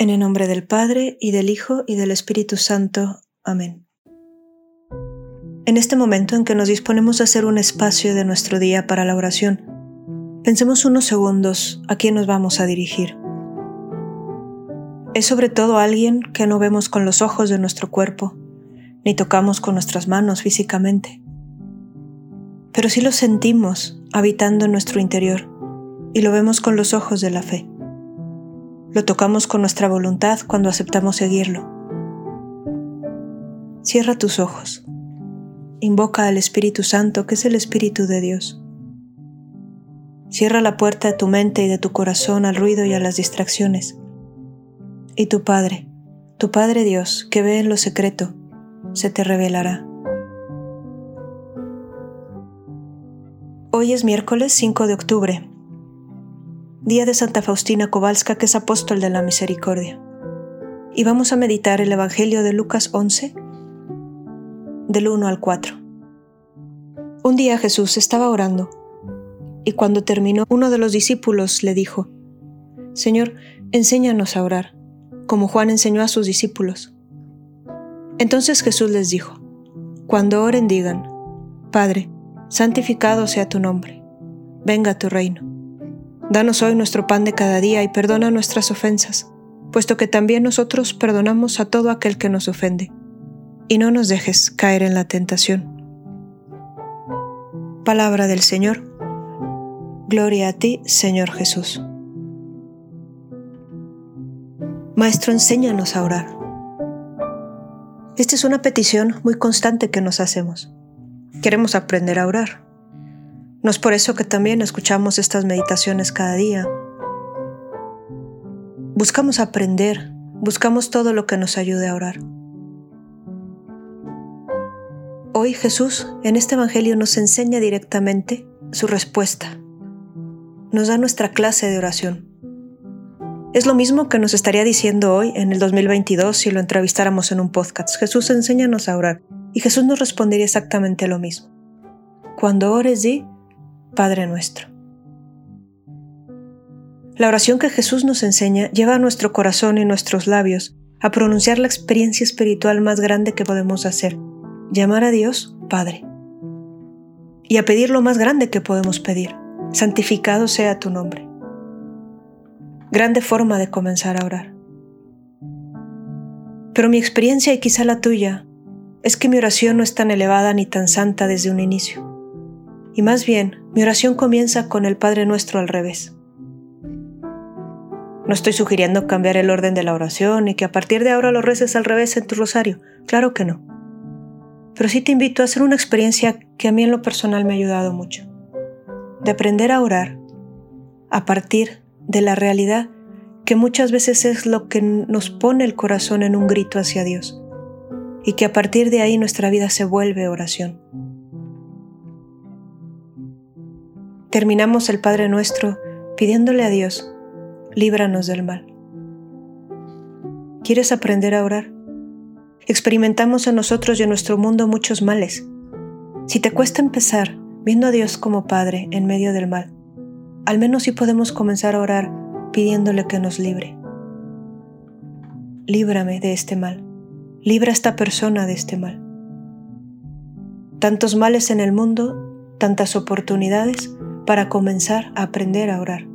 En el nombre del Padre, y del Hijo, y del Espíritu Santo. Amén. En este momento en que nos disponemos a hacer un espacio de nuestro día para la oración, pensemos unos segundos a quién nos vamos a dirigir. Es sobre todo alguien que no vemos con los ojos de nuestro cuerpo, ni tocamos con nuestras manos físicamente, pero sí lo sentimos habitando en nuestro interior y lo vemos con los ojos de la fe. Lo tocamos con nuestra voluntad cuando aceptamos seguirlo. Cierra tus ojos. Invoca al Espíritu Santo, que es el Espíritu de Dios. Cierra la puerta de tu mente y de tu corazón al ruido y a las distracciones. Y tu Padre, tu Padre Dios, que ve en lo secreto, se te revelará. Hoy es miércoles 5 de octubre día de Santa Faustina Kowalska, que es apóstol de la misericordia. Y vamos a meditar el Evangelio de Lucas 11, del 1 al 4. Un día Jesús estaba orando, y cuando terminó, uno de los discípulos le dijo, Señor, enséñanos a orar, como Juan enseñó a sus discípulos. Entonces Jesús les dijo, Cuando oren digan, Padre, santificado sea tu nombre, venga tu reino Danos hoy nuestro pan de cada día y perdona nuestras ofensas, puesto que también nosotros perdonamos a todo aquel que nos ofende. Y no nos dejes caer en la tentación. Palabra del Señor. Gloria a ti, Señor Jesús. Maestro, enséñanos a orar. Esta es una petición muy constante que nos hacemos. Queremos aprender a orar. No es por eso que también escuchamos estas meditaciones cada día. Buscamos aprender, buscamos todo lo que nos ayude a orar. Hoy Jesús en este Evangelio nos enseña directamente su respuesta. Nos da nuestra clase de oración. Es lo mismo que nos estaría diciendo hoy en el 2022 si lo entrevistáramos en un podcast. Jesús enséñanos a orar. Y Jesús nos respondería exactamente lo mismo. Cuando ores, di, Padre nuestro. La oración que Jesús nos enseña lleva a nuestro corazón y nuestros labios a pronunciar la experiencia espiritual más grande que podemos hacer, llamar a Dios Padre. Y a pedir lo más grande que podemos pedir, santificado sea tu nombre. Grande forma de comenzar a orar. Pero mi experiencia y quizá la tuya es que mi oración no es tan elevada ni tan santa desde un inicio. Y más bien, mi oración comienza con el Padre Nuestro al revés. No estoy sugiriendo cambiar el orden de la oración y que a partir de ahora lo reces al revés en tu rosario. Claro que no. Pero sí te invito a hacer una experiencia que a mí en lo personal me ha ayudado mucho. De aprender a orar a partir de la realidad que muchas veces es lo que nos pone el corazón en un grito hacia Dios y que a partir de ahí nuestra vida se vuelve oración. Terminamos el Padre nuestro pidiéndole a Dios, líbranos del mal. ¿Quieres aprender a orar? Experimentamos en nosotros y en nuestro mundo muchos males. Si te cuesta empezar viendo a Dios como Padre en medio del mal, al menos sí podemos comenzar a orar pidiéndole que nos libre. Líbrame de este mal. Libra a esta persona de este mal. Tantos males en el mundo, tantas oportunidades, para comenzar a aprender a orar.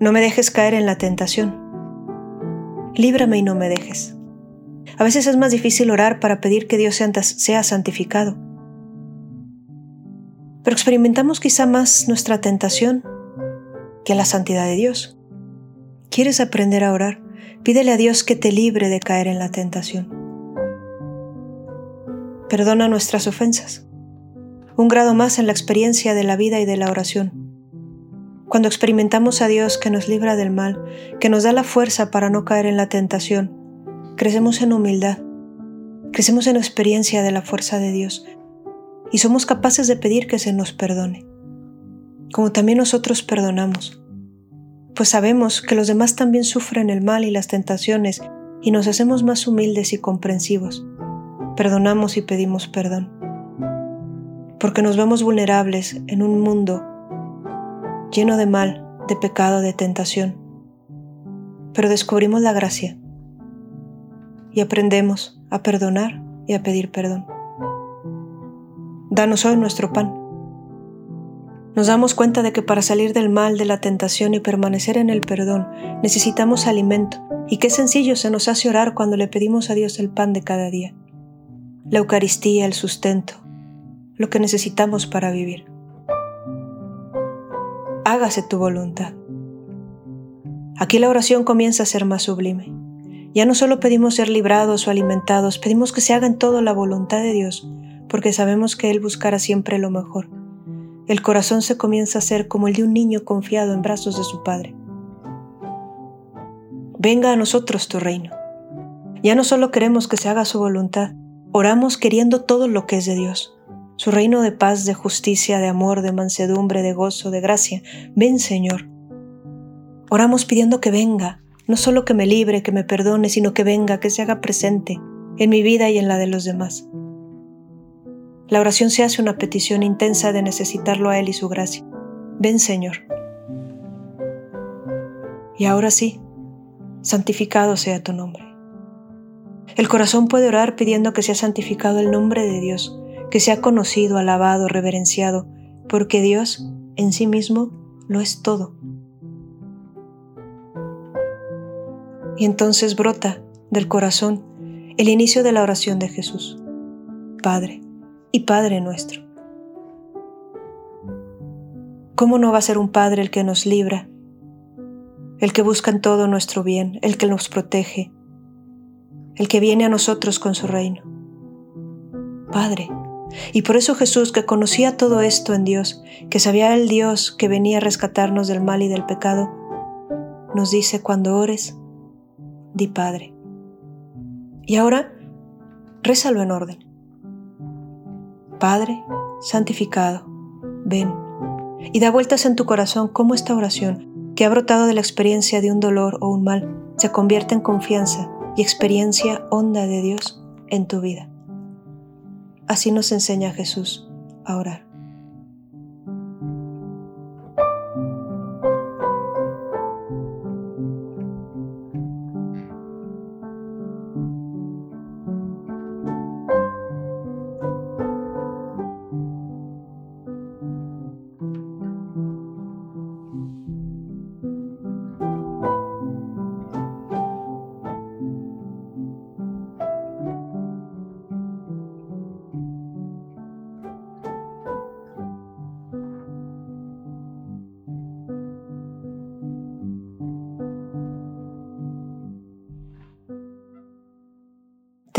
No me dejes caer en la tentación. Líbrame y no me dejes. A veces es más difícil orar para pedir que Dios sea santificado. Pero experimentamos quizá más nuestra tentación que la santidad de Dios. ¿Quieres aprender a orar? Pídele a Dios que te libre de caer en la tentación. Perdona nuestras ofensas un grado más en la experiencia de la vida y de la oración. Cuando experimentamos a Dios que nos libra del mal, que nos da la fuerza para no caer en la tentación, crecemos en humildad, crecemos en experiencia de la fuerza de Dios y somos capaces de pedir que se nos perdone, como también nosotros perdonamos, pues sabemos que los demás también sufren el mal y las tentaciones y nos hacemos más humildes y comprensivos. Perdonamos y pedimos perdón, porque nos vemos vulnerables en un mundo lleno de mal, de pecado, de tentación. Pero descubrimos la gracia y aprendemos a perdonar y a pedir perdón. Danos hoy nuestro pan. Nos damos cuenta de que para salir del mal, de la tentación y permanecer en el perdón, necesitamos alimento, y qué sencillo se nos hace orar cuando le pedimos a Dios el pan de cada día, la Eucaristía, el sustento, lo que necesitamos para vivir hágase tu voluntad. Aquí la oración comienza a ser más sublime. Ya no solo pedimos ser librados o alimentados, pedimos que se haga en todo la voluntad de Dios, porque sabemos que Él buscará siempre lo mejor. El corazón se comienza a ser como el de un niño confiado en brazos de su Padre. Venga a nosotros tu reino. Ya no solo queremos que se haga su voluntad, oramos queriendo todo lo que es de Dios su reino de paz, de justicia, de amor, de mansedumbre, de gozo, de gracia. Ven, Señor. Oramos pidiendo que venga, no solo que me libre, que me perdone, sino que venga, que se haga presente en mi vida y en la de los demás. La oración se hace una petición intensa de necesitarlo a Él y su gracia. Ven, Señor. Y ahora sí, santificado sea tu nombre. El corazón puede orar pidiendo que sea santificado el nombre de Dios, que sea conocido, alabado, reverenciado, porque Dios en sí mismo lo es todo. Y entonces brota del corazón el inicio de la oración de Jesús. Padre y Padre nuestro. ¿Cómo no va a ser un Padre el que nos libra, el que busca en todo nuestro bien, el que nos protege, el que viene a nosotros con su reino? Padre, y por eso Jesús, que conocía todo esto en Dios, que sabía el Dios que venía a rescatarnos del mal y del pecado, nos dice cuando ores, di Padre. Y ahora, rézalo en orden. Padre, santificado, ven. Y da vueltas en tu corazón cómo esta oración, que ha brotado de la experiencia de un dolor o un mal, se convierte en confianza y experiencia honda de Dios en tu vida. Así nos enseña Jesús a orar.